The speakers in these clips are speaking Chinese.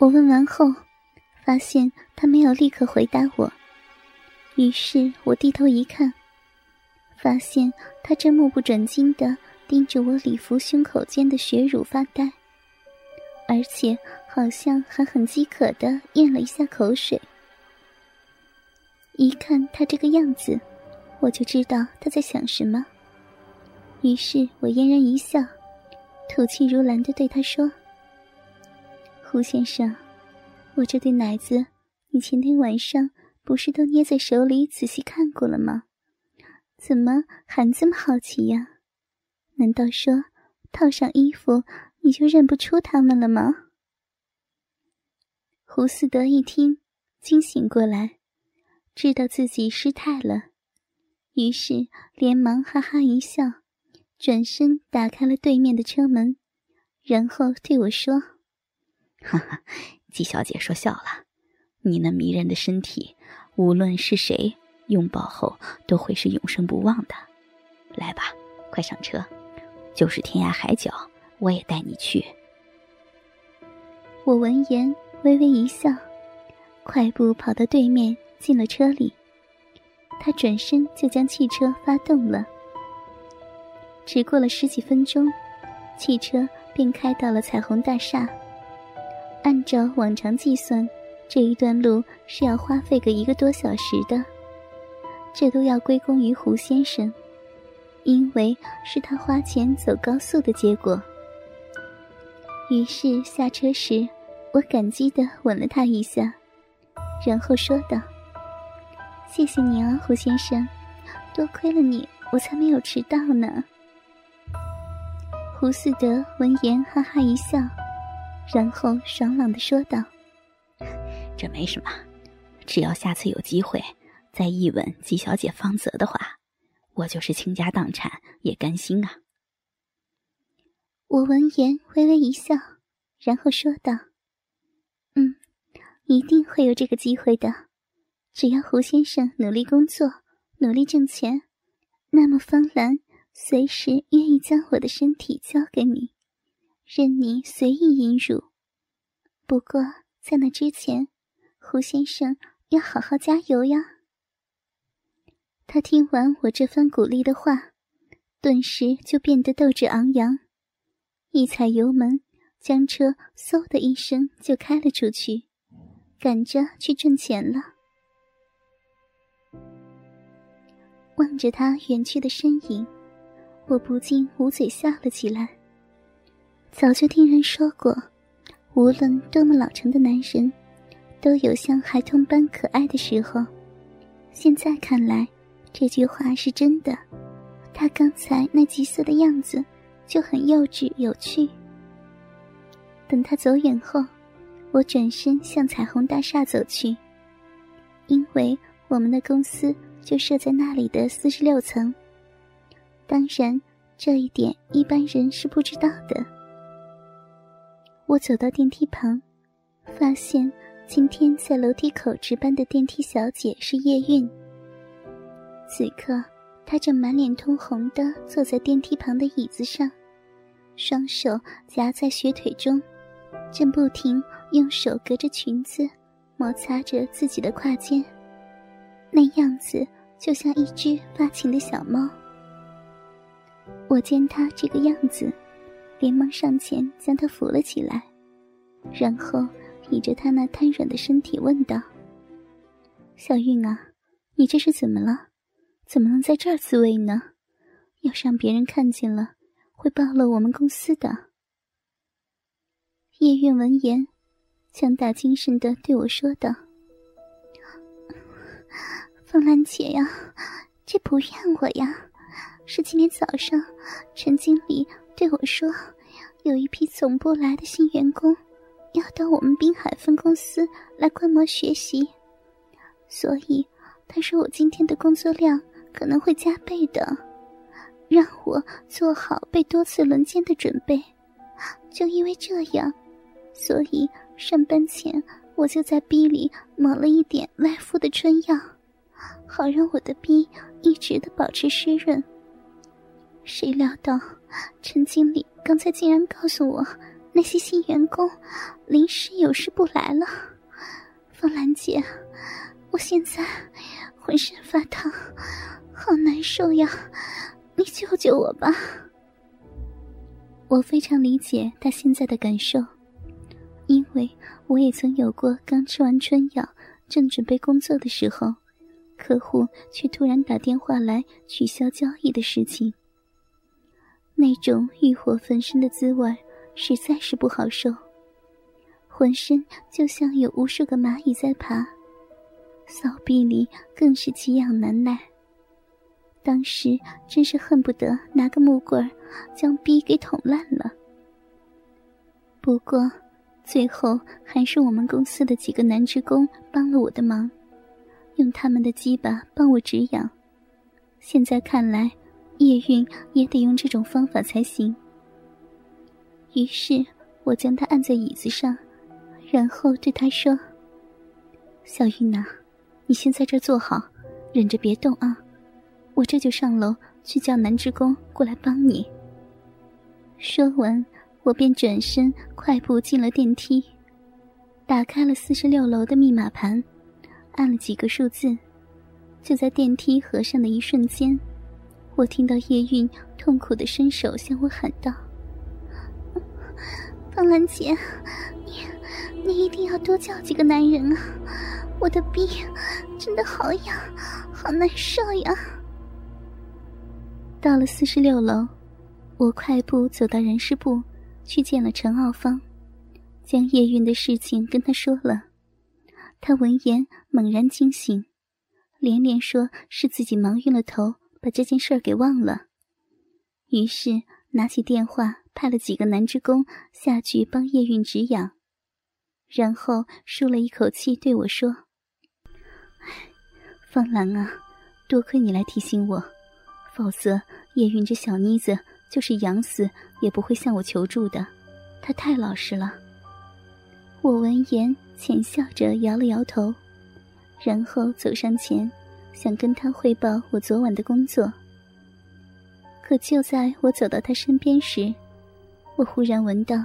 我问完后，发现他没有立刻回答我，于是我低头一看，发现他正目不转睛的盯着我礼服胸口间的血乳发呆，而且好像还很饥渴的咽了一下口水。一看他这个样子，我就知道他在想什么。于是我嫣然一笑，吐气如兰的对他说：“胡先生，我这对奶子，你前天晚上不是都捏在手里仔细看过了吗？怎么还这么好奇呀？难道说套上衣服你就认不出他们了吗？”胡思德一听，惊醒过来。知道自己失态了，于是连忙哈哈一笑，转身打开了对面的车门，然后对我说：“哈 哈，季小姐说笑了，你那迷人的身体，无论是谁拥抱后都会是永生不忘的。来吧，快上车，就是天涯海角，我也带你去。”我闻言微微一笑，快步跑到对面。进了车里，他转身就将汽车发动了。只过了十几分钟，汽车便开到了彩虹大厦。按照往常计算，这一段路是要花费个一个多小时的。这都要归功于胡先生，因为是他花钱走高速的结果。于是下车时，我感激的吻了他一下，然后说道。谢谢你啊，胡先生，多亏了你，我才没有迟到呢。胡四德闻言哈哈一笑，然后爽朗的说道：“这没什么，只要下次有机会再一吻季小姐芳泽的话，我就是倾家荡产也甘心啊。”我闻言微微一笑，然后说道：“嗯，一定会有这个机会的。”只要胡先生努力工作，努力挣钱，那么方兰随时愿意将我的身体交给你，任你随意淫辱。不过在那之前，胡先生要好好加油呀。他听完我这番鼓励的话，顿时就变得斗志昂扬，一踩油门，将车嗖的一声就开了出去，赶着去挣钱了。望着他远去的身影，我不禁捂嘴笑了起来。早就听人说过，无论多么老成的男人，都有像孩童般可爱的时候。现在看来，这句话是真的。他刚才那急色的样子，就很幼稚有趣。等他走远后，我转身向彩虹大厦走去，因为我们的公司。就设在那里的四十六层。当然，这一点一般人是不知道的。我走到电梯旁，发现今天在楼梯口值班的电梯小姐是叶韵。此刻，她正满脸通红的坐在电梯旁的椅子上，双手夹在雪腿中，正不停用手隔着裙子摩擦着自己的胯间。那样子就像一只发情的小猫。我见她这个样子，连忙上前将他扶了起来，然后倚着他那瘫软的身体问道：“小韵啊，你这是怎么了？怎么能在这儿自慰呢？要是让别人看见了，会暴露我们公司的。”叶韵闻言，强打精神的对我说道。凤兰姐呀，这不怨我呀，是今天早上陈经理对我说，有一批总部来的新员工要到我们滨海分公司来观摩学习，所以他说我今天的工作量可能会加倍的，让我做好被多次轮奸的准备。就因为这样，所以上班前我就在逼里抹了一点外敷的春药。好让我的逼一直的保持湿润。谁料到，陈经理刚才竟然告诉我，那些新员工临时有事不来了。方兰姐，我现在浑身发烫，好难受呀！你救救我吧。我非常理解他现在的感受，因为我也曾有过刚吃完春药，正准备工作的时候，客户却突然打电话来取消交易的事情。那种欲火焚身的滋味实在是不好受，浑身就像有无数个蚂蚁在爬，骚逼里更是奇痒难耐。当时真是恨不得拿个木棍将逼给捅烂了。不过，最后还是我们公司的几个男职工帮了我的忙，用他们的鸡巴帮我止痒。现在看来，叶韵也得用这种方法才行。于是我将他按在椅子上，然后对他说：“小韵呐，你先在这坐好，忍着别动啊。”我这就上楼去叫男职工过来帮你。说完，我便转身快步进了电梯，打开了四十六楼的密码盘，按了几个数字。就在电梯合上的一瞬间，我听到叶韵痛苦的伸手向我喊道：“方兰姐，你你一定要多叫几个男人啊！我的逼真的好痒，好难受呀！”到了四十六楼，我快步走到人事部，去见了陈傲芳，将叶韵的事情跟他说了。他闻言猛然惊醒，连连说是自己忙晕了头，把这件事儿给忘了。于是拿起电话，派了几个男职工下去帮叶韵止痒，然后舒了一口气对我说：“方兰啊，多亏你来提醒我。”否则，叶韵这小妮子就是养死也不会向我求助的。她太老实了。我闻言浅笑着摇了摇头，然后走上前，想跟他汇报我昨晚的工作。可就在我走到他身边时，我忽然闻到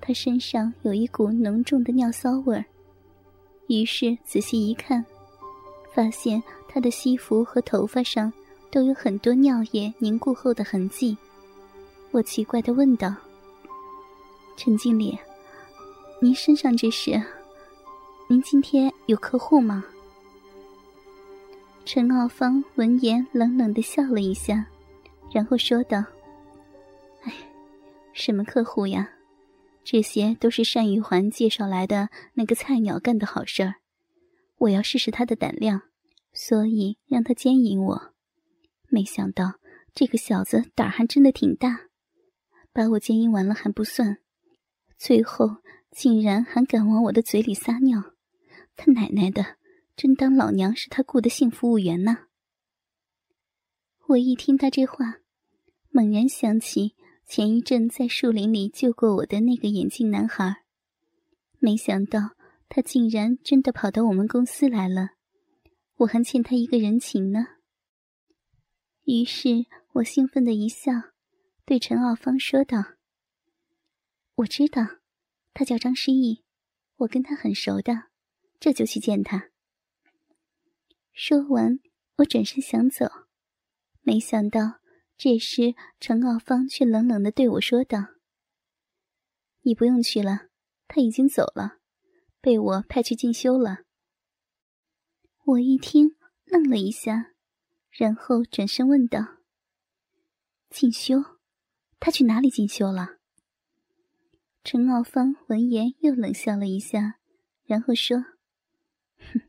他身上有一股浓重的尿骚味儿。于是仔细一看，发现他的西服和头发上。都有很多尿液凝固后的痕迹，我奇怪的问道：“陈经理，您身上这是？您今天有客户吗？”陈傲芳闻言冷冷的笑了一下，然后说道：“哎，什么客户呀？这些都是单玉环介绍来的那个菜鸟干的好事儿，我要试试他的胆量，所以让他奸淫我。”没想到这个小子胆还真的挺大，把我奸淫完了还不算，最后竟然还敢往我的嘴里撒尿！他奶奶的，真当老娘是他雇的性服务员呢！我一听他这话，猛然想起前一阵在树林里救过我的那个眼镜男孩，没想到他竟然真的跑到我们公司来了，我还欠他一个人情呢。于是我兴奋的一笑，对陈傲芳说道：“我知道，他叫张诗意，我跟他很熟的，这就去见他。”说完，我转身想走，没想到这时陈傲芳却冷冷的对我说道：“你不用去了，他已经走了，被我派去进修了。”我一听，愣了一下。然后转身问道：“进修？他去哪里进修了？”陈傲芳闻言又冷笑了一下，然后说：“哼，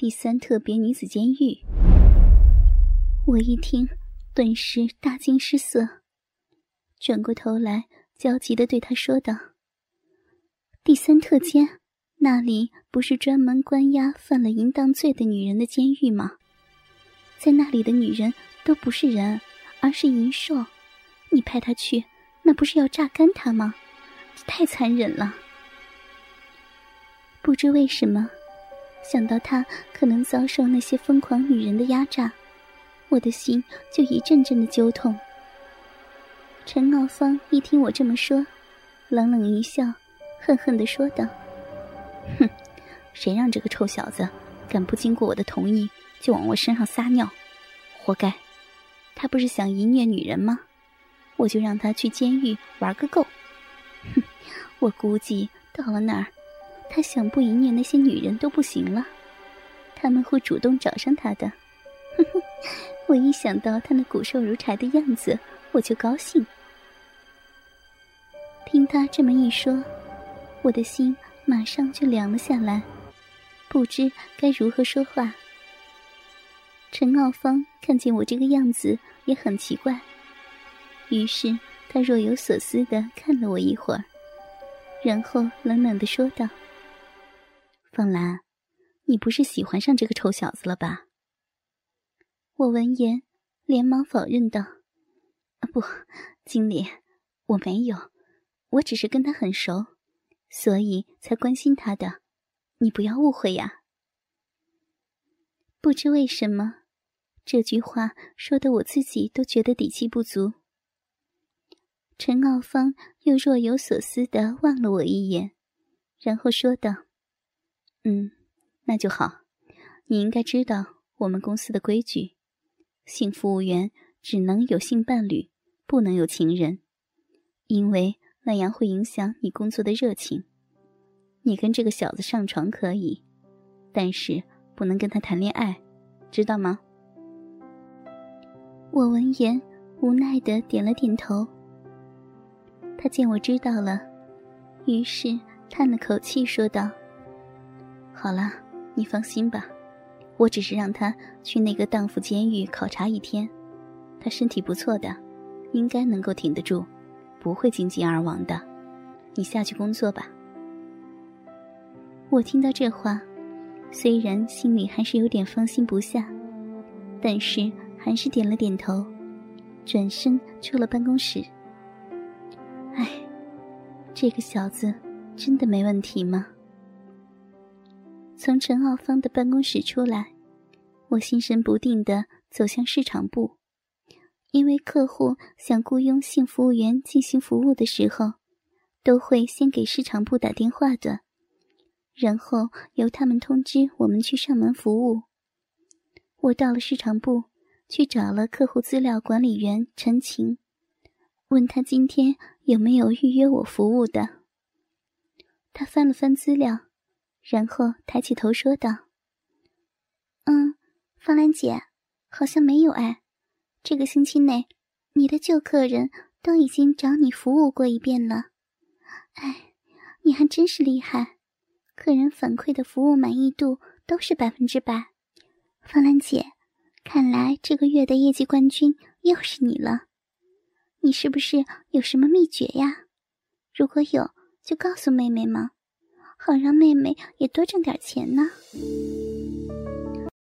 第三特别女子监狱。”我一听，顿时大惊失色，转过头来焦急的对他说道：“第三特监，那里不是专门关押犯了淫荡罪的女人的监狱吗？”在那里的女人都不是人，而是淫兽。你派他去，那不是要榨干他吗？太残忍了。不知为什么，想到他可能遭受那些疯狂女人的压榨，我的心就一阵阵的揪痛。陈傲芳一听我这么说，冷冷一笑，恨恨的说道：“哼，谁让这个臭小子敢不经过我的同意就往我身上撒尿，活该！他不是想淫虐女人吗？我就让他去监狱玩个够。哼，我估计到了那儿，他想不淫虐那些女人都不行了，他们会主动找上他的。哼哼，我一想到他那骨瘦如柴的样子，我就高兴。”听他这么一说，我的心马上就凉了下来，不知该如何说话。陈傲芳看见我这个样子也很奇怪，于是他若有所思的看了我一会儿，然后冷冷的说道：“凤兰，你不是喜欢上这个臭小子了吧？”我闻言连忙否认道：“不，经理，我没有。”我只是跟他很熟，所以才关心他的，你不要误会呀。不知为什么，这句话说的我自己都觉得底气不足。陈傲芳又若有所思的望了我一眼，然后说道：“嗯，那就好。你应该知道我们公司的规矩，性服务员只能有性伴侣，不能有情人，因为。”那样会影响你工作的热情。你跟这个小子上床可以，但是不能跟他谈恋爱，知道吗？我闻言无奈的点了点头。他见我知道了，于是叹了口气说道：“好了，你放心吧，我只是让他去那个荡妇监狱考察一天，他身体不错的，应该能够挺得住。”不会经饥而亡的，你下去工作吧。我听到这话，虽然心里还是有点放心不下，但是还是点了点头，转身出了办公室。唉，这个小子真的没问题吗？从陈傲芳的办公室出来，我心神不定地走向市场部。因为客户想雇佣性服务员进行服务的时候，都会先给市场部打电话的，然后由他们通知我们去上门服务。我到了市场部，去找了客户资料管理员陈晴，问他今天有没有预约我服务的。他翻了翻资料，然后抬起头说道：“嗯，方兰姐，好像没有哎。”这个星期内，你的旧客人都已经找你服务过一遍了。哎，你还真是厉害，客人反馈的服务满意度都是百分之百。方兰姐，看来这个月的业绩冠军又是你了。你是不是有什么秘诀呀？如果有，就告诉妹妹嘛，好让妹妹也多挣点钱呢。